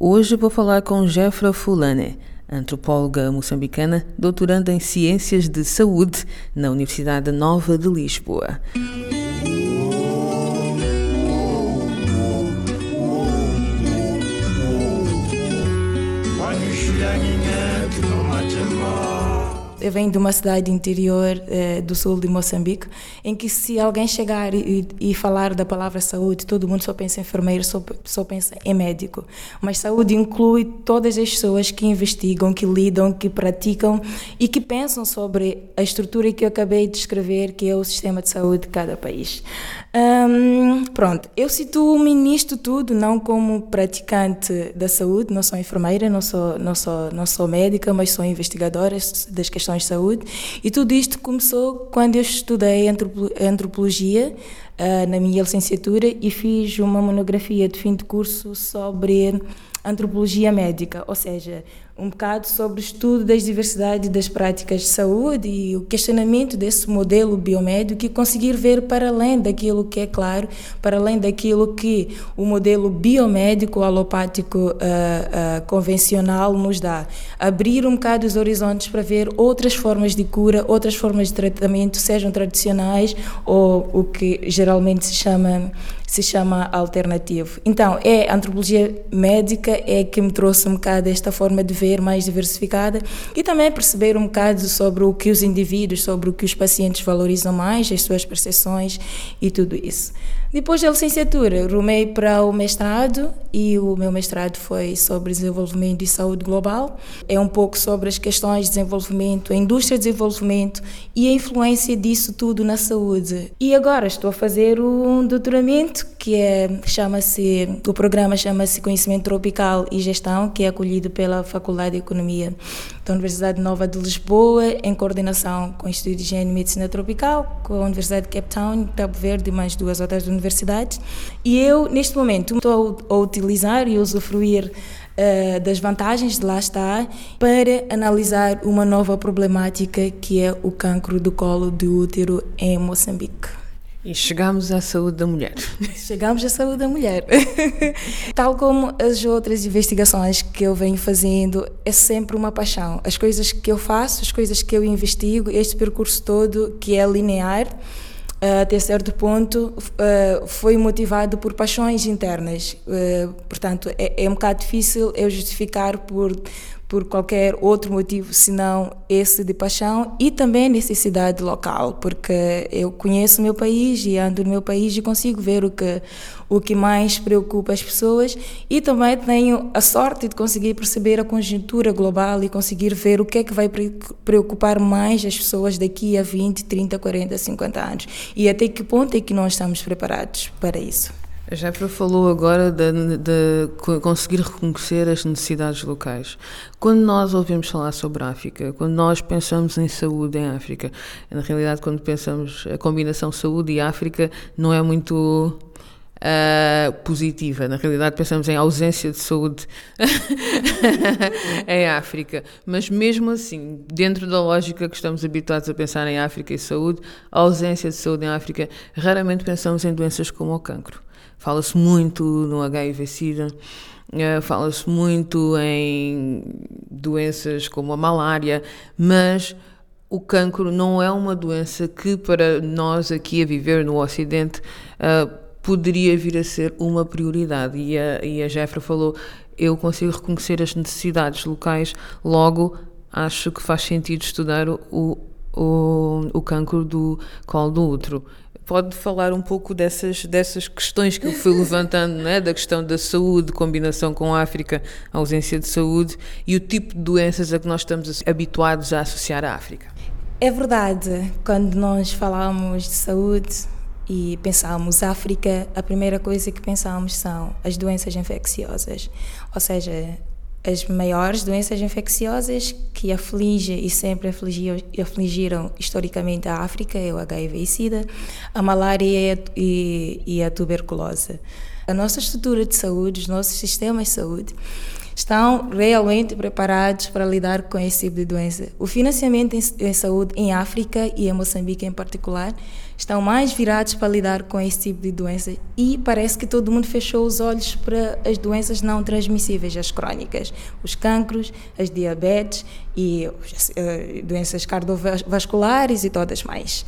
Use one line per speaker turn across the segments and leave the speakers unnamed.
Hoje vou falar com Jefra Fulane, antropóloga moçambicana, doutoranda em Ciências de Saúde na Universidade Nova de Lisboa.
Eu venho de uma cidade interior eh, do sul de Moçambique, em que se alguém chegar e, e, falar da palavra saúde, todo mundo só pensa em enfermeiro, só, só pensa em médico. Mas saúde inclui todas as pessoas que investigam, que lidam, que praticam e que pensam sobre a estrutura que eu acabei de descrever, que é o sistema de saúde de cada país. Um, pronto, eu situo-me nisto tudo não como praticante da saúde, não sou enfermeira, não sou, não sou, não sou médica, mas sou investigadora das questões de saúde. E tudo isto começou quando eu estudei antropologia na minha licenciatura e fiz uma monografia de fim de curso sobre antropologia médica, ou seja, um bocado sobre o estudo das diversidades das práticas de saúde e o questionamento desse modelo biomédico e conseguir ver para além daquilo que é claro, para além daquilo que o modelo biomédico alopático uh, uh, convencional nos dá. Abrir um bocado os horizontes para ver outras formas de cura, outras formas de tratamento, sejam tradicionais ou o que geralmente se chama se chama alternativo. Então, é a antropologia médica é que me trouxe um bocado esta forma de ver mais diversificada e também perceber um bocado sobre o que os indivíduos, sobre o que os pacientes valorizam mais, as suas percepções e tudo isso. Depois da licenciatura, rumei para o mestrado e o meu mestrado foi sobre desenvolvimento e saúde global. É um pouco sobre as questões de desenvolvimento, a indústria de desenvolvimento e a influência disso tudo na saúde. E agora estou a fazer um doutoramento que é chama-se o programa chama-se Conhecimento Tropical e Gestão, que é acolhido pela Faculdade de Economia da Universidade Nova de Lisboa, em coordenação com o Instituto de Higiene e Medicina Tropical, com a Universidade de Cape Town, Cabo Verde e mais duas outras universidades. E eu, neste momento, estou a utilizar e usufruir uh, das vantagens de lá estar para analisar uma nova problemática que é o cancro do colo de útero em Moçambique.
E chegamos à saúde da mulher.
Chegamos à saúde da mulher. Tal como as outras investigações que eu venho fazendo, é sempre uma paixão. As coisas que eu faço, as coisas que eu investigo, este percurso todo que é linear, uh, até certo ponto, uh, foi motivado por paixões internas. Uh, portanto, é, é um bocado difícil eu justificar por por qualquer outro motivo senão esse de paixão e também necessidade local, porque eu conheço o meu país e ando no meu país e consigo ver o que o que mais preocupa as pessoas e também tenho a sorte de conseguir perceber a conjuntura global e conseguir ver o que é que vai preocupar mais as pessoas daqui a 20, 30, 40, 50 anos e até que ponto é que nós estamos preparados para isso.
A Jefra falou agora de, de, conseguir reconhecer as necessidades locais. Quando nós ouvimos falar sobre a África, quando nós pensamos em saúde em África, na realidade, quando pensamos a combinação saúde e África, não é muito Uh, positiva. Na realidade, pensamos em ausência de saúde em África. Mas mesmo assim, dentro da lógica que estamos habituados a pensar em África e saúde, a ausência de saúde em África, raramente pensamos em doenças como o cancro. Fala-se muito no HIV-Sida, uh, fala-se muito em doenças como a malária, mas o cancro não é uma doença que para nós aqui a viver no Ocidente uh, poderia vir a ser uma prioridade. E a, e a Jeffra falou, eu consigo reconhecer as necessidades locais, logo acho que faz sentido estudar o, o, o cancro do colo do útero pode falar um pouco dessas, dessas questões que eu fui levantando, né? da questão da saúde, combinação com a África, a ausência de saúde e o tipo de doenças a que nós estamos habituados a associar à África.
É verdade, quando nós falamos de saúde e pensamos África, a primeira coisa que pensamos são as doenças infecciosas, ou seja, as maiores doenças infecciosas que afligem e sempre afligiram, afligiram historicamente a África é o HIV e SIDA, a malária e, e a tuberculose. A nossa estrutura de saúde, os nossos sistemas de saúde, estão realmente preparados para lidar com esse tipo de doença. O financiamento em, em saúde em África e em Moçambique em particular estão mais virados para lidar com esse tipo de doença e parece que todo mundo fechou os olhos para as doenças não transmissíveis, as crónicas, os cancros, as diabetes e uh, doenças cardiovasculares e todas mais.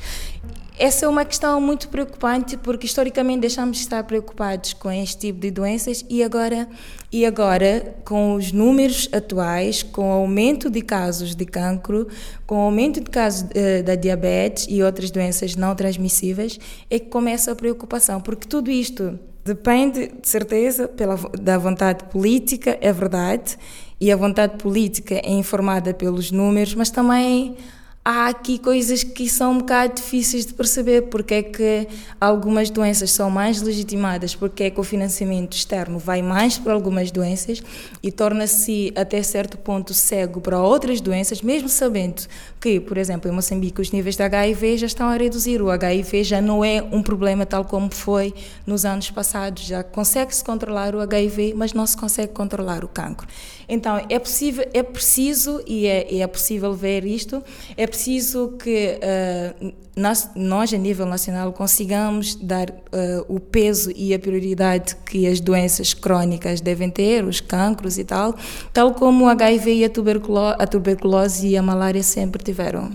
Essa é uma questão muito preocupante porque historicamente deixamos de estar preocupados com este tipo de doenças e agora e agora com os números atuais, com o aumento de casos de cancro, com o aumento de casos uh, da diabetes e outras doenças não transmissíveis, é que começa a preocupação, porque tudo isto depende de certeza pela da vontade política, é verdade, e a vontade política é informada pelos números, mas também há aqui coisas que são um bocado difíceis de perceber, porque é que algumas doenças são mais legitimadas, porque é que o financiamento externo vai mais para algumas doenças e torna-se até certo ponto cego para outras doenças, mesmo sabendo que, por exemplo, em Moçambique os níveis de HIV já estão a reduzir, o HIV já não é um problema tal como foi nos anos passados, já consegue-se controlar o HIV, mas não se consegue controlar o cancro. Então, é possível, é preciso, e é, é possível ver isto, é preciso que uh, nós, nós, a nível nacional, consigamos dar uh, o peso e a prioridade que as doenças crónicas devem ter, os cancros e tal, tal como o HIV e a tuberculose, a tuberculose e a malária sempre tiveram.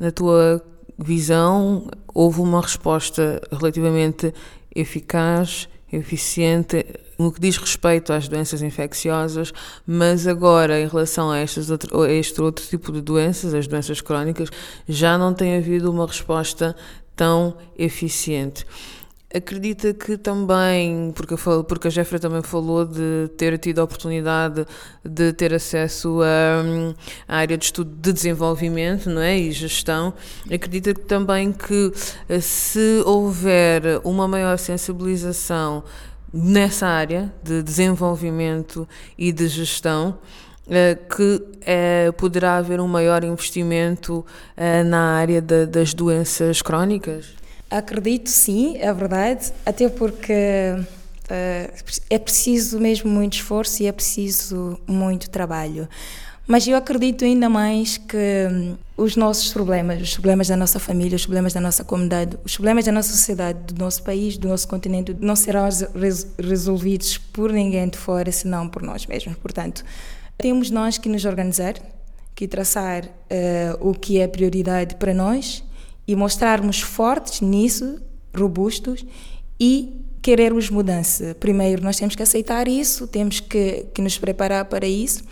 Na tua visão, houve uma resposta relativamente eficaz, eficiente no que diz respeito às doenças infecciosas, mas agora em relação a, estas outro, a este outro tipo de doenças, as doenças crónicas, já não tem havido uma resposta tão eficiente. Acredita que também, porque, falo, porque a Jeffrey também falou de ter tido a oportunidade de ter acesso à, área de estudo de desenvolvimento não é? e gestão, acredita que também que se houver uma maior sensibilização nessa área de desenvolvimento e de gestão, eh, que é, poderá haver um maior investimento eh, na área de, das doenças crónicas?
Acredito sim, é verdade, até porque é preciso mesmo muito esforço e é preciso muito trabalho. Mas eu acredito ainda mais que hum, os nossos problemas, os problemas da nossa família, os problemas da nossa comunidade, os problemas da nossa sociedade, do nosso país, do nosso continente, não serão resolvidos por ninguém de fora, senão por nós mesmos. Portanto, temos nós que nos organizar, que traçar uh, o que é prioridade para nós e mostrarmos fortes nisso, robustos e querermos mudança. Primeiro, nós temos que aceitar isso, temos que, que nos preparar para isso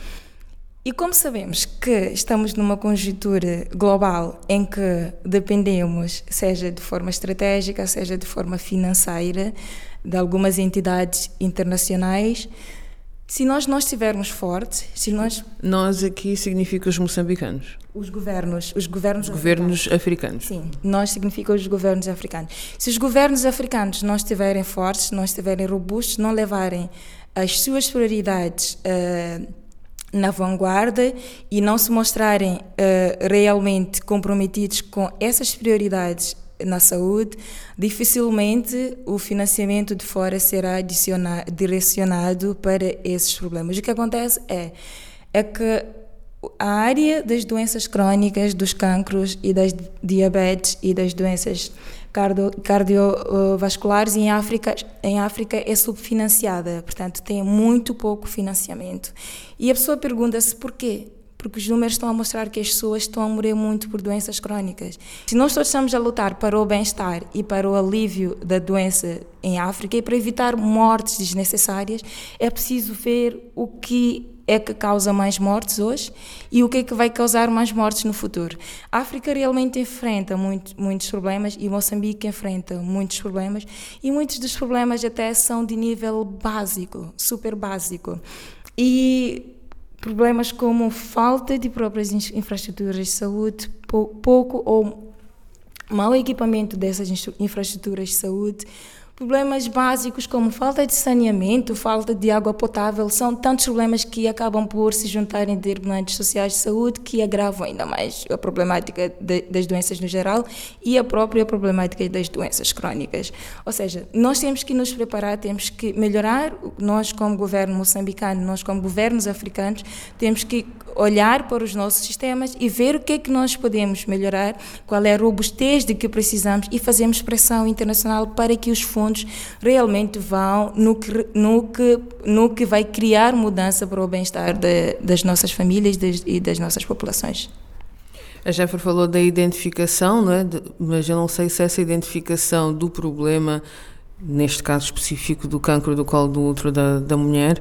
e como sabemos que estamos numa conjuntura global em que dependemos, seja de forma estratégica, seja de forma financeira, de algumas entidades internacionais, se nós não estivermos fortes, se nós
nós aqui significa os moçambicanos,
os governos, os governos,
os governos africanos. africanos.
Sim, nós significa os governos africanos. Se os governos africanos não estiverem fortes, não estiverem robustos, não levarem as suas prioridades uh, na vanguarda e não se mostrarem uh, realmente comprometidos com essas prioridades na saúde, dificilmente o financiamento de fora será direcionado para esses problemas. O que acontece é, é que a área das doenças crónicas, dos cancros e das diabetes e das doenças cardio, cardiovasculares em África, em África é subfinanciada, portanto tem muito pouco financiamento. E a pessoa pergunta-se porquê? Porque os números estão a mostrar que as pessoas estão a morrer muito por doenças crónicas. Se nós todos estamos a lutar para o bem-estar e para o alívio da doença em África e para evitar mortes desnecessárias, é preciso ver o que é que causa mais mortes hoje e o que é que vai causar mais mortes no futuro. A África realmente enfrenta muito, muitos problemas e Moçambique enfrenta muitos problemas e muitos dos problemas até são de nível básico, super básico. E problemas como falta de próprias infraestruturas de saúde, pouco ou mau equipamento dessas infraestruturas de saúde, Problemas básicos como falta de saneamento, falta de água potável, são tantos problemas que acabam por se juntarem em determinados sociais de saúde que agravam ainda mais a problemática de, das doenças no geral e a própria problemática das doenças crónicas. Ou seja, nós temos que nos preparar, temos que melhorar, nós como governo moçambicano, nós como governos africanos, temos que olhar para os nossos sistemas e ver o que é que nós podemos melhorar, qual é a robustez de que precisamos e fazemos pressão internacional para que os fundos realmente vão no que, no que, no que vai criar mudança para o bem-estar das nossas famílias e das nossas populações.
A Jeffrey falou da identificação, não é? De, mas eu não sei se essa identificação do problema, neste caso específico do cancro do colo do útero da, da mulher,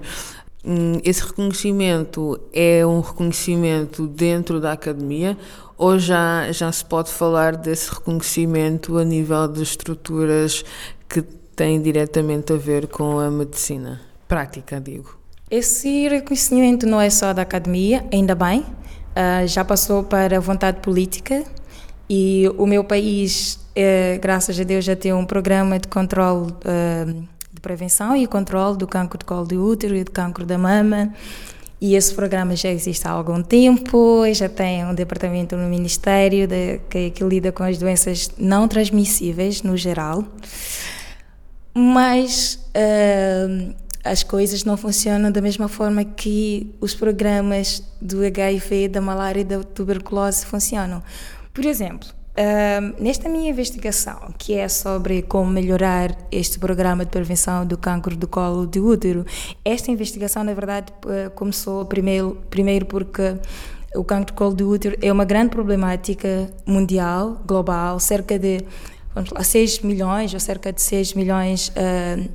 hum, esse reconhecimento é um reconhecimento dentro da academia ou já, já se pode falar desse reconhecimento a nível de estruturas que têm diretamente a ver com a medicina prática, digo.
Esse reconhecimento não é só da academia, ainda bem, uh, já passou para a vontade política e o meu país, uh, graças a Deus, já tem um programa de controle uh, de prevenção e controle do cancro de colo de útero e do cancro da mama. E esse programa já existe há algum tempo, já tem um departamento no Ministério de, que, que lida com as doenças não transmissíveis no geral mas uh, as coisas não funcionam da mesma forma que os programas do HIV, da malária e da tuberculose funcionam. Por exemplo, nesta minha investigação, que é sobre como melhorar este programa de prevenção do câncer do colo de útero, esta investigação, na verdade, uh, começou primeiro, primeiro porque o câncer do colo de útero é uma grande problemática mundial, global, cerca de vamos lá, 6 milhões ou cerca de 6 milhões uh,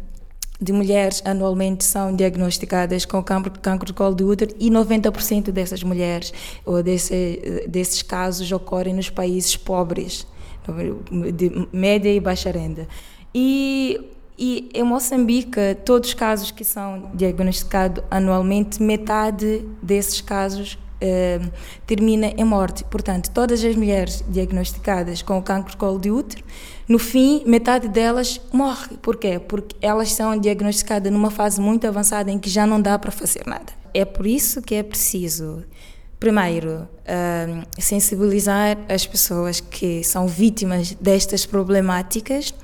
de mulheres anualmente são diagnosticadas com cancro, de colo de útero e 90% dessas mulheres ou desse, desses casos ocorrem nos países pobres, de média e baixa renda. E, e em Moçambique, todos os casos que são diagnosticados anualmente, metade desses casos eh, termina em morte. Portanto, todas as mulheres diagnosticadas com cancro colo de útero, no fim, metade delas morre. Por quê? Porque elas são diagnosticadas numa fase muito avançada em que já não dá para fazer nada. É por isso que é preciso Primeiro, uh, sensibilizar as pessoas que são vítimas destas problemáticas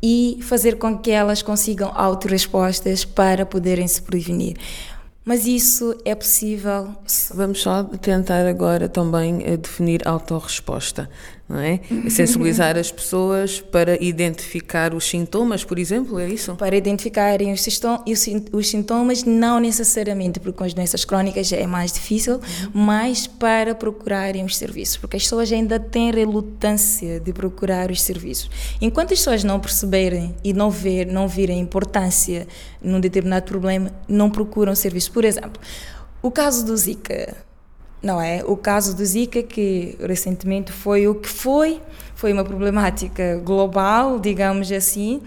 e fazer com que elas consigam autorrespostas para poderem se prevenir. Mas isso é possível.
Vamos só tentar agora também eh, definir autorresposta não é? Sensibilizar as pessoas para identificar os sintomas, por exemplo, é isso?
Para identificarem os, sintomas, não necessariamente, porque com as doenças crónicas é mais difícil, mas para procurarem os serviços, porque as pessoas ainda têm relutância de procurar os serviços. Enquanto as pessoas não perceberem e não ver, não virem importância num determinado problema, não procuram serviços. Por exemplo, o caso do Zika não é? O caso do Zika, que recentemente foi o que foi, foi uma problemática global, digamos assim.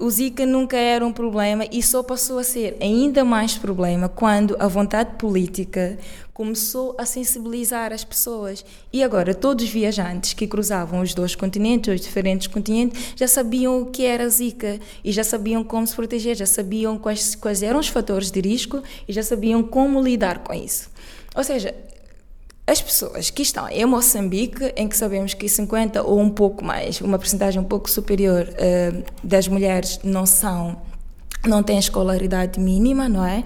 O Zika nunca era um problema e só passou a ser ainda mais problema quando a vontade política começou a sensibilizar as pessoas. E agora, todos os viajantes que cruzavam os dois continentes, os diferentes continentes, já sabiam o que era Zika e já sabiam como se proteger, já sabiam quais, quais eram os fatores de risco e já sabiam como lidar com isso. Ou seja, as pessoas que estão em Moçambique, em que sabemos que 50 ou um pouco mais, uma porcentagem um pouco superior uh, das mulheres não são, não têm escolaridade mínima, não é?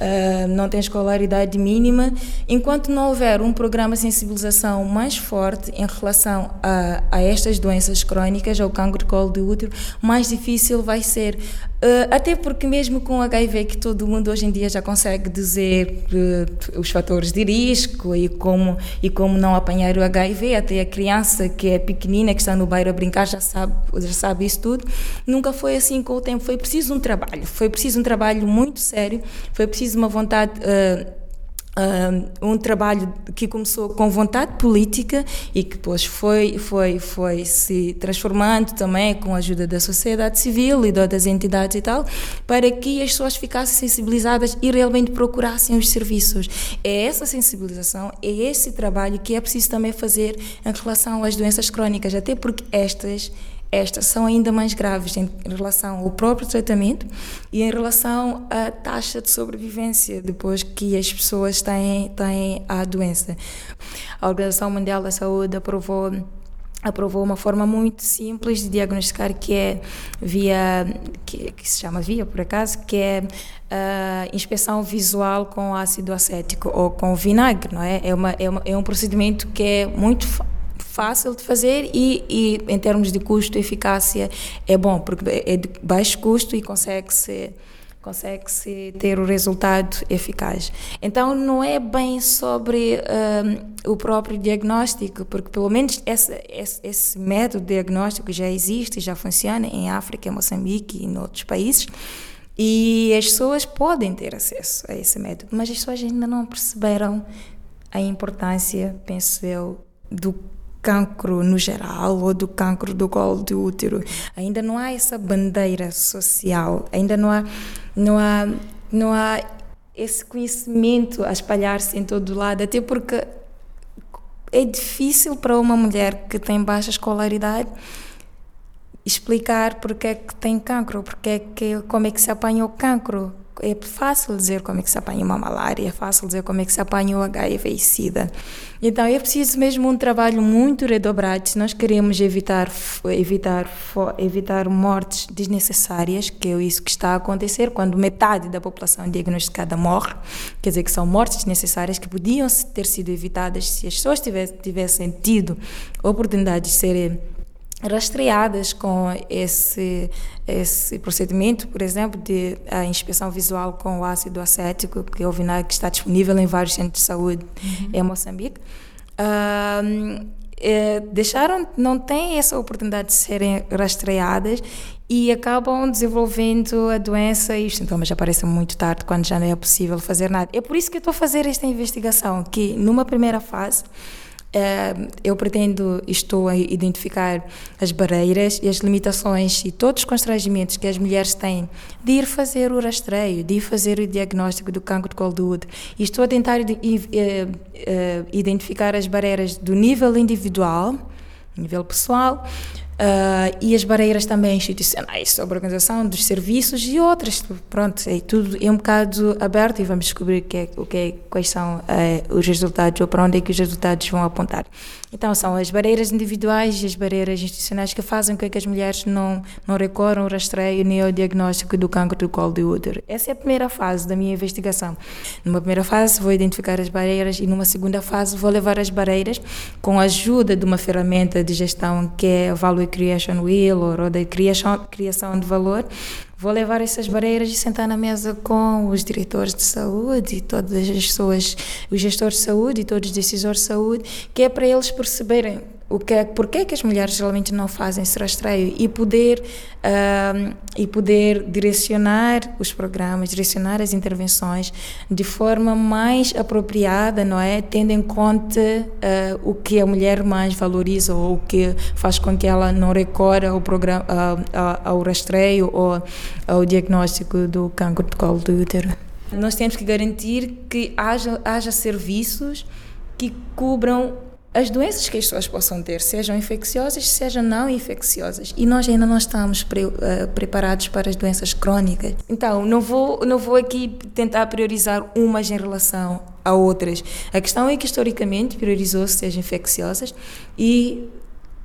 Uh, não têm escolaridade mínima, enquanto não houver um programa de sensibilização mais forte em relação a, a estas doenças crónicas, ao cancro de colo de útero, mais difícil vai ser Uh, até porque mesmo com HIV que todo mundo hoje em dia já consegue dizer uh, os fatores de risco e como e como não apanhar o HIV, até a criança que é pequenina que está no bairro a brincar já sabe já sabe isso tudo. Nunca foi assim com o tempo. Foi preciso um trabalho, foi preciso um trabalho muito sério, foi preciso uma vontade uh, um trabalho que começou com vontade política e que depois foi, foi, foi se transformando também com a ajuda da sociedade civil e das entidades e tal, para que as pessoas ficassem sensibilizadas e realmente procurassem os serviços. É essa sensibilização, é esse trabalho que é preciso também fazer em relação às doenças crónicas, até porque estas estas são ainda mais graves em relação ao próprio tratamento e em relação à taxa de sobrevivência depois que as pessoas têm, têm a doença. A Organização Mundial da Saúde aprovou aprovou uma forma muito simples de diagnosticar que é via que, que se chama via por acaso que é uh, inspeção visual com ácido acético ou com vinagre não é é, uma, é, uma, é um procedimento que é muito fácil de fazer e, e em termos de custo eficácia é bom porque é de baixo custo e consegue ser consegue-se ter o resultado eficaz. Então, não é bem sobre um, o próprio diagnóstico, porque pelo menos esse, esse, esse, método diagnóstico já existe, já funciona em África, em Moçambique e em outros países, e as pessoas podem ter acesso a esse método, mas as pessoas ainda não perceberam a importância, penso eu, do cancro no geral ou do cancro do colo do útero. Ainda não há essa bandeira social, ainda não há, não há, não há esse conhecimento a espalhar-se em todo lado, até porque é difícil para uma mulher que tem baixa escolaridade explicar porque é que tem cancro, porque é que, como é que se apanha o cancro, é fácil dizer como é que se apanha uma malária, é fácil dizer como é que se apanha o HIV e SIDA. Então é preciso mesmo um trabalho muito redobrado se nós queremos evitar evitar evitar mortes desnecessárias, que é isso que está a acontecer quando metade da população diagnosticada morre, quer dizer que são mortes desnecessárias que podiam ter sido evitadas se as pessoas tivessem, tido oportunidade de serem rastreadas com esse esse procedimento, por exemplo, de a inspeção visual com o ácido acético, que é o vinagre que está disponível em vários centros de saúde uhum. em Moçambique. Uh, é, deixaram, não têm essa oportunidade de serem rastreadas e acabam desenvolvendo a doença e os sintomas aparecem muito tarde, quando já não é possível fazer nada. É por isso que estou a fazer esta investigação, que numa primeira fase eu pretendo, estou a identificar as barreiras e as limitações e todos os constrangimentos que as mulheres têm de ir fazer o rastreio, de ir fazer o diagnóstico do cancro de colo do útero. E estou a tentar eh, eh, identificar as barreiras do nível individual, nível pessoal, Uh, e as barreiras também institucionais sobre a organização dos serviços e outras. Pronto, é tudo é um bocado aberto e vamos descobrir que é, o que é, quais são uh, os resultados ou para onde é que os resultados vão apontar. Então, são as barreiras individuais e as barreiras institucionais que fazem com que as mulheres não, não recorram ao rastreio nem ao diagnóstico do cancro do colo do útero. Essa é a primeira fase da minha investigação. Numa primeira fase, vou identificar as barreiras e numa segunda fase, vou levar as barreiras com a ajuda de uma ferramenta de gestão que é o Value Creation Wheel ou da criação, criação de valor, Vou levar essas barreiras e sentar na mesa com os diretores de saúde e todas as pessoas, os gestores de saúde e todos os decisores de saúde, que é para eles perceberem o que é, é que as mulheres geralmente não fazem esse rastreio e poder uh, e poder direcionar os programas, direcionar as intervenções de forma mais apropriada, não é, tendo em conta uh, o que a mulher mais valoriza ou o que faz com que ela não recorra ao programa, uh, ao rastreio ou ao diagnóstico do cancro de colo do útero. Nós temos que garantir que haja, haja serviços que cubram as doenças que as pessoas possam ter, sejam infecciosas, sejam não infecciosas. E nós ainda não estamos pre, uh, preparados para as doenças crónicas. Então, não vou, não vou aqui tentar priorizar umas em relação a outras. A questão é que, historicamente, priorizou-se as infecciosas e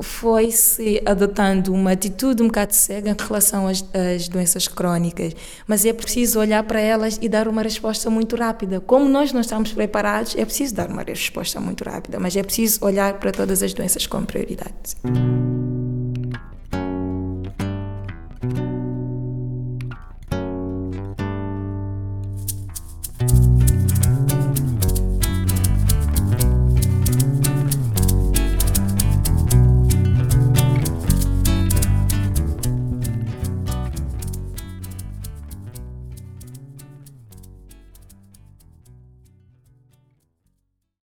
foi-se adotando uma atitude um bocado cega em relação às, às, doenças crónicas, mas é preciso olhar para elas e dar uma resposta muito rápida. Como nós não estamos preparados, é preciso dar uma resposta muito rápida, mas é preciso olhar para todas as doenças com prioridade.